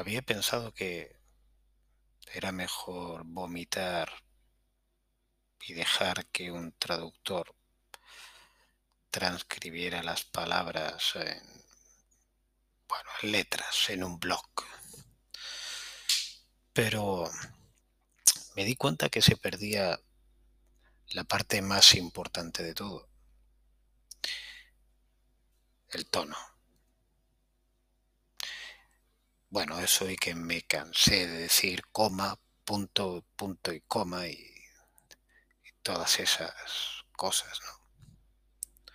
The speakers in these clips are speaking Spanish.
había pensado que era mejor vomitar y dejar que un traductor transcribiera las palabras en, letras, en un blog. Pero me di cuenta que se perdía la parte más importante de todo, el tono. Bueno, eso y que me cansé de decir coma, punto, punto y coma y, todas esas cosas, ¿no?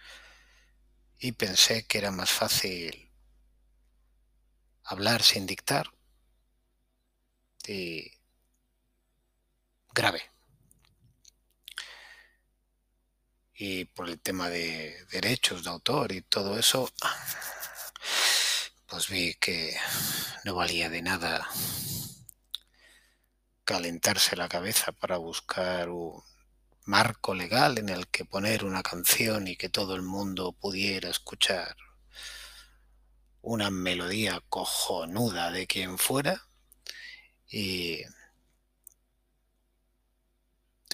Y pensé que era más fácil hablar sin dictar y grave. Y por el tema de derechos de autor y todo eso, pues vi que no valía de nada calentarse la cabeza para buscar un marco legal en el que poner una canción y que todo el mundo pudiera escuchar una melodía cojonuda de quien fuera y,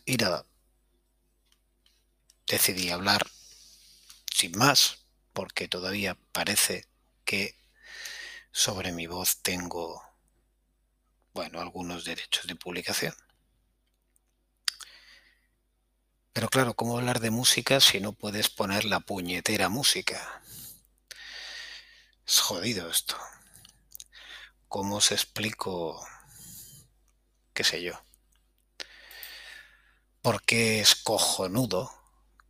y nada decidí hablar sin más porque todavía parece que sobre mi voz tengo, bueno, algunos derechos de publicación. Pero claro, ¿cómo hablar de música si no puedes poner la puñetera música? Es jodido esto. ¿Cómo os explico? ¿Qué sé yo? Porque es cojonudo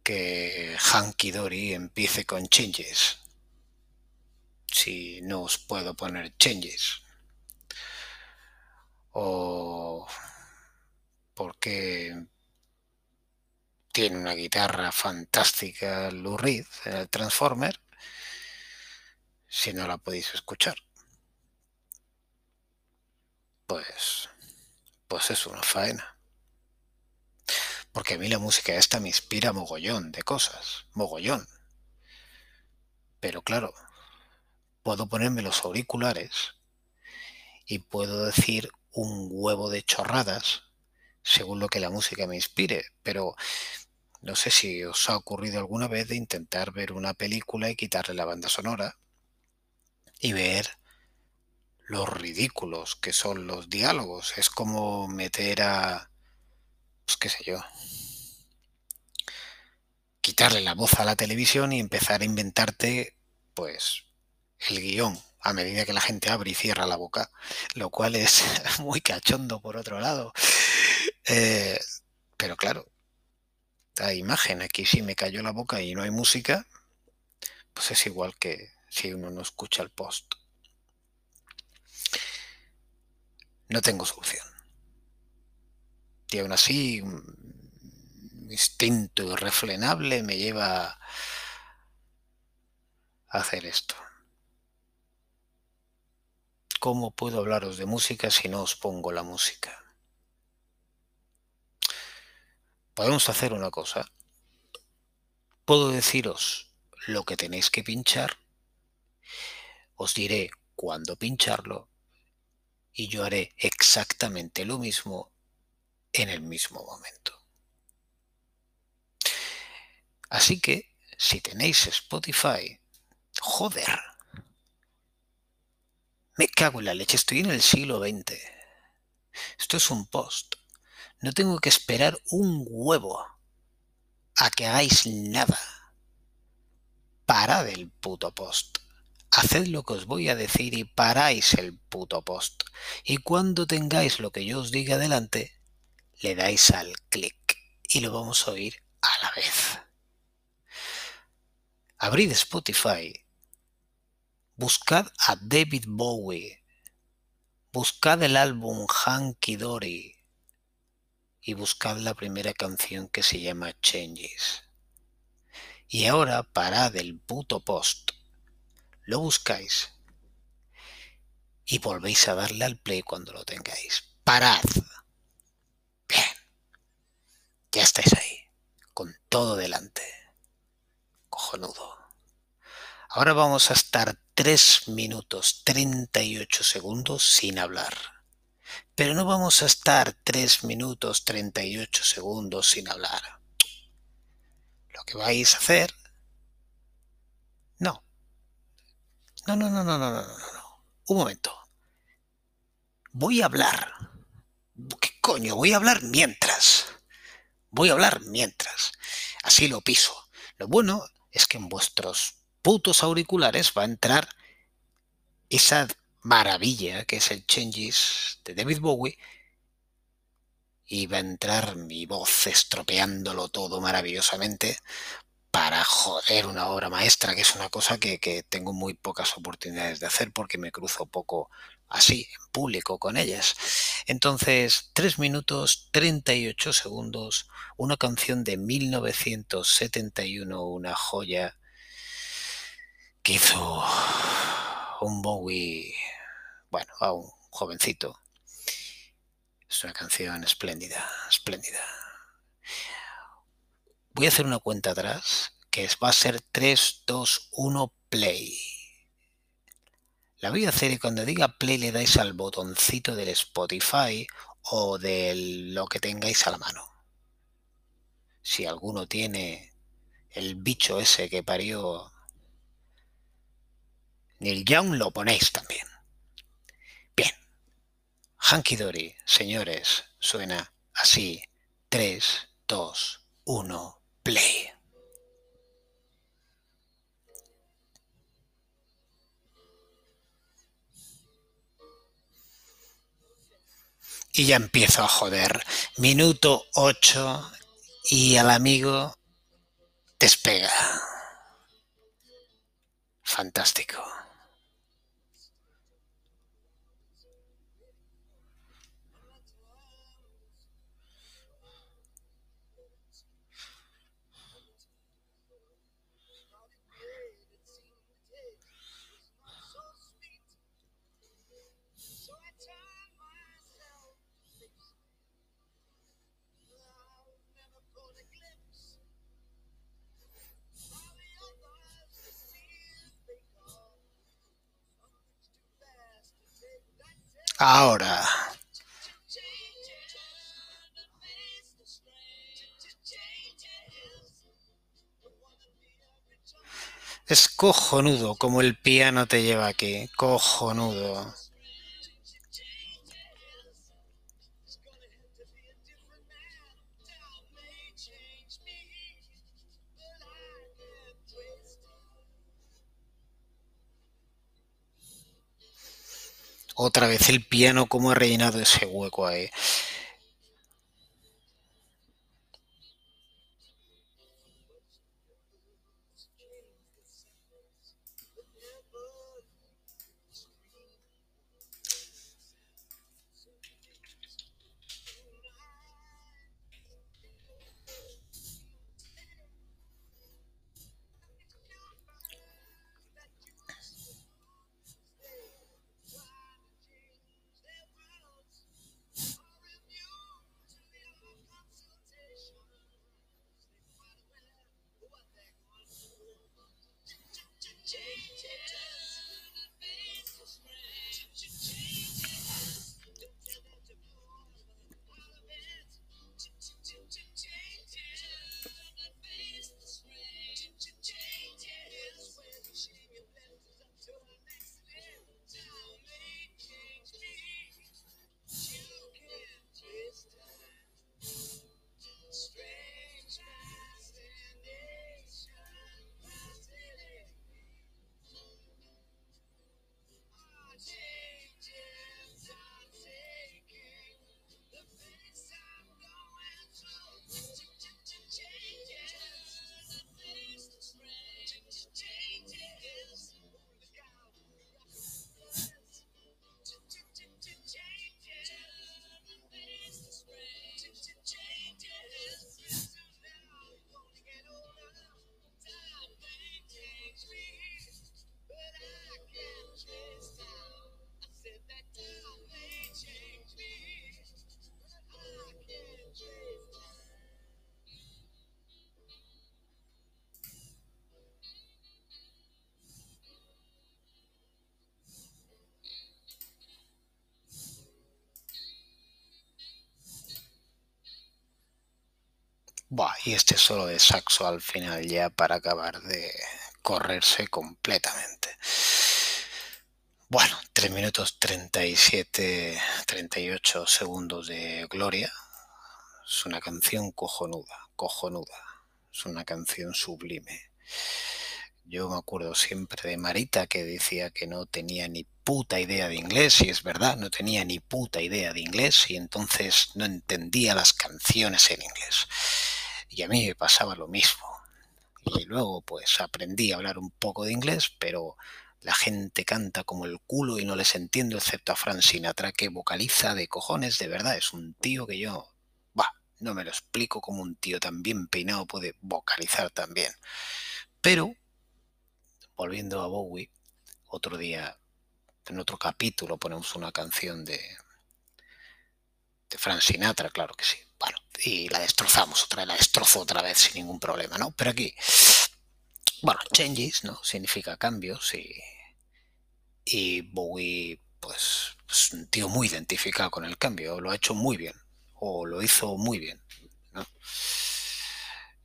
que Hanky Dory empiece con changes si no os puedo poner changes. O porque tiene una guitarra fantástica Lou Reed en el Transformer si no la podéis escuchar. Pues pues es una faena. Porque a mí la música esta me inspira mogollón de cosas mogollón. Pero claro puedo ponerme los auriculares y puedo decir un huevo de chorradas según lo que la música me inspire, pero no sé si os ha ocurrido alguna vez de intentar ver una película y quitarle la banda sonora y ver los ridículos que son los diálogos. Es como meter a, pues qué sé yo, quitarle la voz a la televisión y empezar a inventarte, pues, el guion a medida que la gente abre y cierra la boca, lo cual es muy cachondo por otro lado. Eh, pero claro, la imagen aquí si me cayó la boca y no hay música, pues es igual que si uno no escucha el post. No tengo solución. Y aún así, un instinto irrefrenable me lleva a hacer esto. ¿Cómo puedo hablaros de música si no os pongo la música? Podemos hacer una cosa. Puedo deciros lo que tenéis que pinchar, os diré cuándo pincharlo y yo haré exactamente lo mismo en el mismo momento. Así que, si tenéis Spotify, joder, me cago en la leche, estoy en el siglo XX. Esto es un post. No tengo que esperar un huevo a que hagáis nada. Parad el puto post. Haced lo que os voy a decir y paráis el puto post. Y cuando tengáis lo que yo os diga delante, le dais al clic y lo vamos a oír a la vez. Abrid Spotify Buscad a David Bowie. Buscad el álbum Hanky Dory. Y buscad la primera canción que se llama Changes. Y ahora parad el puto post. Lo buscáis. Y volvéis a darle al play cuando lo tengáis. Parad. Bien. Ya estáis ahí. Con todo delante. Cojonudo. Ahora vamos a estar 3 minutos 38 segundos sin hablar. Pero no vamos a estar 3 minutos 38 segundos sin hablar. Lo que vais a hacer... No. No, no, no, no, no, no, no, no. Un momento. Voy a hablar. ¿Qué coño? Voy a hablar mientras. Voy a hablar mientras. Así lo piso. Lo bueno es que en vuestros putos auriculares va a entrar esa maravilla que es el Changes de David Bowie y va a entrar mi voz estropeándolo todo maravillosamente para joder una obra maestra, que es una cosa que, que, tengo muy pocas oportunidades de hacer porque me cruzo poco así, en público con ellas. Entonces, 3 minutos 38 segundos, una canción de 1971, una joya que hizo un Bowie, bueno, a un jovencito. Es una canción espléndida, espléndida. Voy a hacer una cuenta atrás que va a ser 3, 2, 1, play. La voy a hacer y cuando diga play le dais al botoncito del Spotify o de lo que tengáis a la mano. Si alguno tiene el bicho ese que parió Neil Young, lo ponéis también. Bien. Hanky Dory, señores, suena así. 3, 2, 1, play. y ya empiezo a joder. Minuto 8 y al amigo despega. Fantástico. Ahora. Es cojonudo como el piano te lleva aquí. Cojonudo. Otra vez el piano, cómo ha rellenado ese hueco ahí. Buah, y este solo de saxo al final ya para acabar de correrse completamente. Bueno, 3 minutos 37, 38 segundos de gloria. Es una canción cojonuda, cojonuda. Es una canción sublime. Yo me acuerdo siempre de Marita que decía que no tenía ni puta idea de inglés, y es verdad, no tenía ni puta idea de inglés, y entonces no entendía las canciones en inglés. Y a mí me pasaba lo mismo. Y luego pues aprendí a hablar un poco de inglés, pero la gente canta como el culo y no les entiendo, excepto a Frank Sinatra, que vocaliza de cojones, de verdad, es un tío que yo, bah, no me lo explico como un tío tan bien peinado puede vocalizar tan bien. Pero volviendo a Bowie, otro día, en otro capítulo, ponemos una canción de, de Frank Sinatra, claro que sí. Y la destrozamos otra vez, la destrozo otra vez sin ningún problema, ¿no? Pero aquí, bueno, changes, ¿no? Significa cambios y, y Bowie, pues, es un tío muy identificado con el cambio, lo ha hecho muy bien, o lo hizo muy bien, ¿no?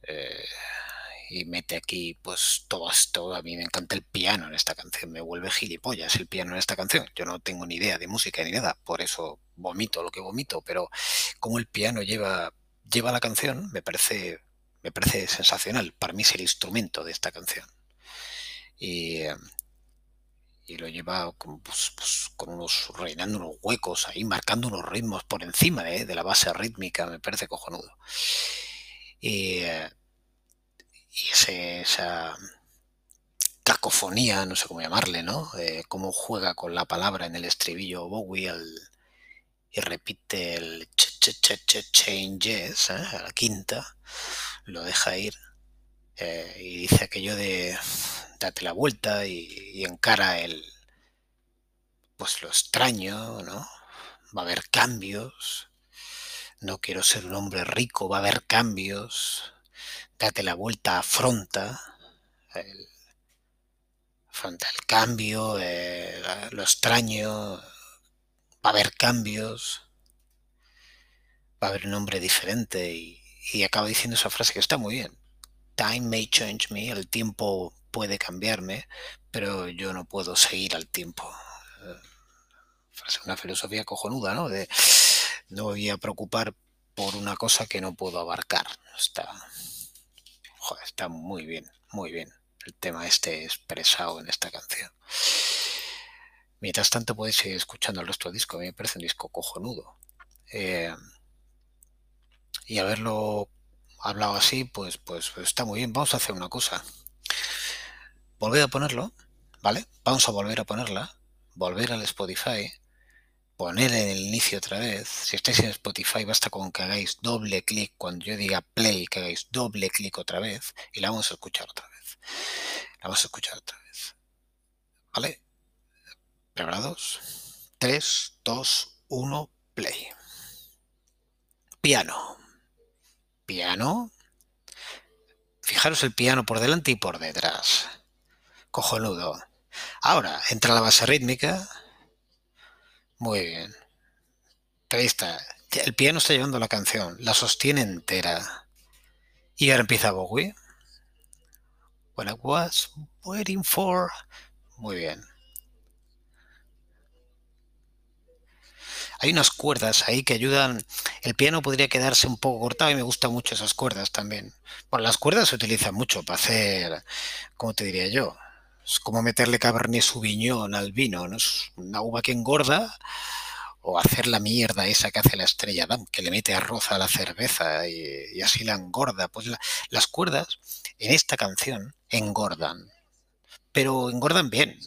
Eh, y mete aquí pues todo esto. A mí me encanta el piano en esta canción, me vuelve gilipollas el piano en esta canción. Yo no tengo ni idea de música ni nada, por eso vomito lo que vomito, pero como el piano lleva, lleva la canción, me parece, me parece sensacional. Para mí es el instrumento de esta canción. Y, y lo lleva con, pues, pues, con unos, rellenando unos huecos ahí, marcando unos ritmos por encima de la base rítmica, me parece cojonudo. Y, y esa cacofonía, no sé cómo llamarle, ¿no? Eh, cómo juega con la palabra en el estribillo Bowie y repite el ch ch ch ch changes, ¿eh? a la quinta, lo deja ir eh, y dice aquello de date la vuelta y, encara el pues lo extraño, ¿no? Va a haber cambios. No quiero ser un hombre rico, va a haber cambios date la vuelta, afronta el, afronta el cambio, eh, lo extraño, va a haber cambios, va a haber un hombre diferente y, acaba diciendo esa frase que está muy bien. Time may change me, el tiempo puede cambiarme, pero yo no puedo seguir al tiempo. Eh, una filosofía cojonuda, ¿no? De no voy a preocupar por una cosa que no puedo abarcar. Está, está muy bien, muy bien el tema este expresado en esta canción. Mientras tanto podéis seguir escuchando el resto del disco, me parece un disco cojonudo. Eh, y haberlo hablado así, pues, pues, pues, está muy bien. Vamos a hacer una cosa. Volver a ponerlo, ¿vale? Vamos a volver a ponerla, volver al Spotify poner en el inicio otra vez. Si estáis en Spotify, basta con que hagáis doble clic cuando yo diga play, que hagáis doble clic otra vez y la vamos a escuchar otra vez. La vamos a escuchar otra vez. ¿Vale? ¿Preparados? 3, 2, 1, play. Piano. Piano. Fijaros el piano por delante y por detrás. Cojonudo. Ahora entra la base rítmica muy bien. ahí está. El piano está llevando la canción, la sostiene entera. Y ahora empieza Bowie. What I was waiting for. Muy bien. Hay unas cuerdas ahí que ayudan. El piano podría quedarse un poco cortado y me gustan mucho esas cuerdas también. Bueno, las cuerdas se utilizan mucho para hacer, ¿cómo te diría yo? Es como meterle Cabernet Sauvignon al vino, ¿no? Es una uva que engorda o hacer la mierda esa que hace la estrella Damm, que le mete arroz a la cerveza y, así la engorda. Pues las cuerdas en esta canción engordan, pero engordan bien.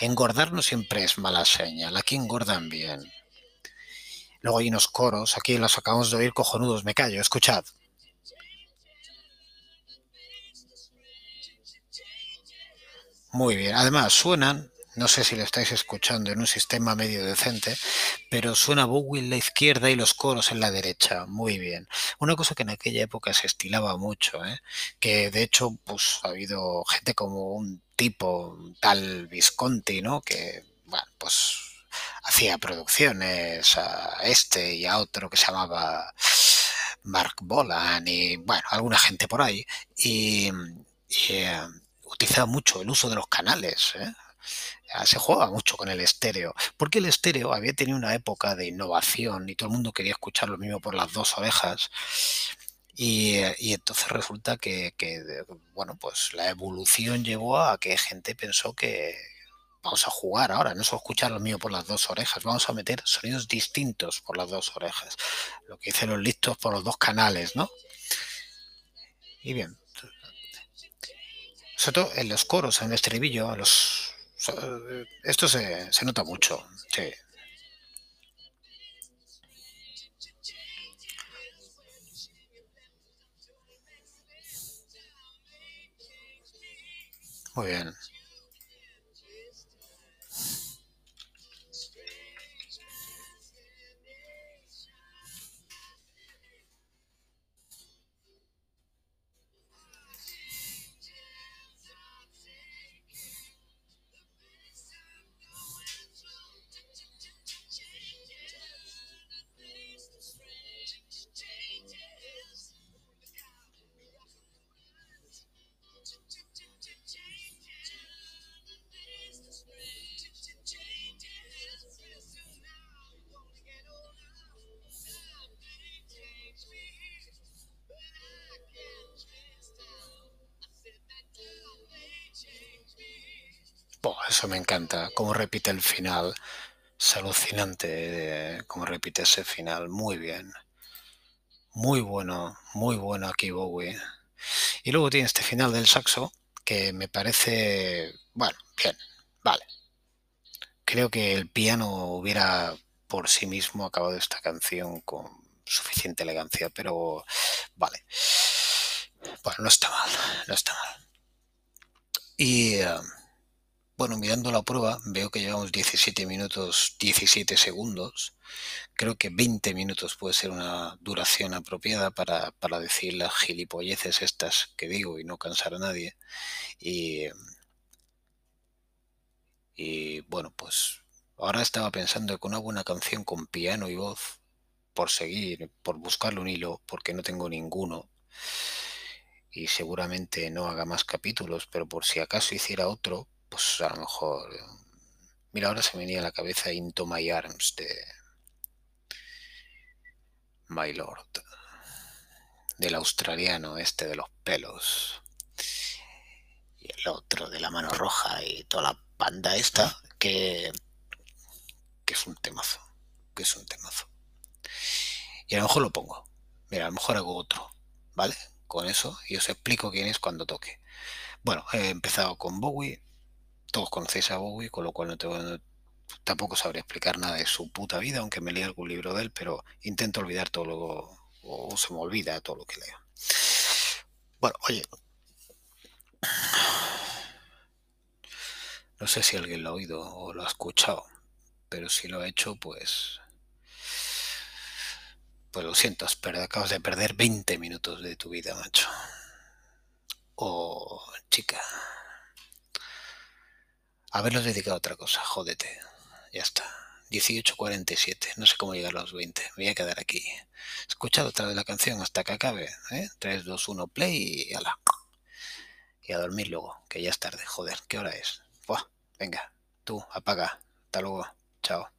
engordar no siempre es mala señal, aquí engordan bien. Luego hay unos coros, aquí los acabamos de oír cojonudos, me callo, escuchad. Muy bien. Además, suenan, no sé si lo estáis escuchando en un sistema medio decente, pero suena Bowie en la izquierda y los coros en la derecha. Muy bien. Una cosa que en aquella época se estilaba mucho, ¿eh? que de hecho pues, ha habido gente como un tipo, tal Visconti, ¿no? Que, bueno, pues hacía producciones a este y a otro que se llamaba Mark Bolan y, bueno, alguna gente por ahí. Y, eh, utilizaba mucho el uso de los canales. ¿eh? Se juega mucho con el estéreo, porque el estéreo había tenido una época de innovación y todo el mundo quería escuchar lo mismo por las dos orejas. Y, entonces resulta que, que, bueno, pues la evolución llevó a que gente pensó que, vamos a jugar ahora, no solo escuchar lo mío por las dos orejas, vamos a meter sonidos distintos por las dos orejas. Lo que dicen los listos por los dos canales, ¿no? Y bien. Sobre todo en los coros, en el estribillo, los, esto se, se nota mucho. Sí. Muy bien. Eso me encanta, cómo repite el final. Es alucinante cómo repite ese final. Muy bien. Muy bueno, muy bueno aquí Bowie. Y luego tiene este final del saxo que me parece, bueno, bien, vale. Creo que el piano hubiera por sí mismo acabado esta canción con suficiente elegancia, pero vale. Bueno, no está mal, no está mal. Y eh, bueno, mirando la prueba veo que llevamos 17 minutos 17 segundos. Creo que 20 minutos puede ser una duración apropiada para, decir las gilipolleces estas que digo y no cansar a nadie. Y, y bueno, pues ahora estaba pensando que una buena canción con piano y voz, por seguir, por buscarle un hilo, porque no tengo ninguno, y seguramente no haga más capítulos, pero por si acaso hiciera otro, pues a lo mejor... Mira, ahora se me venía a la cabeza Into My Arms de My Lord, del australiano este de los pelos, y el otro de la mano roja y toda la banda esta, que, que es un temazo, que es un temazo. Y a lo mejor lo pongo, mira, a lo mejor hago otro, ¿vale? Con eso y os explico quién es cuando toque. Bueno, he empezado con Bowie, todos conocéis a Bowie, con lo cual no, tengo, tampoco sabría explicar nada de su puta vida, aunque me lea algún libro de él, pero intento olvidar todo lo se me olvida todo lo que leo. Bueno, oye, no sé si alguien lo ha oído o lo ha escuchado, pero si lo ha hecho, pues pues lo siento, acabas de perder 20 minutos de tu vida, macho. O chica haberlos dedicado a otra cosa, jódete. Ya está. 18.47, no sé cómo llegar a los 20, me voy a quedar aquí. Escuchado otra vez la canción hasta que acabe, ¿eh? 3, 2, 1, play y ala. Y a dormir luego, que ya es tarde, joder, ¿qué hora es? Buah, venga, tú, apaga. Hasta luego, chao.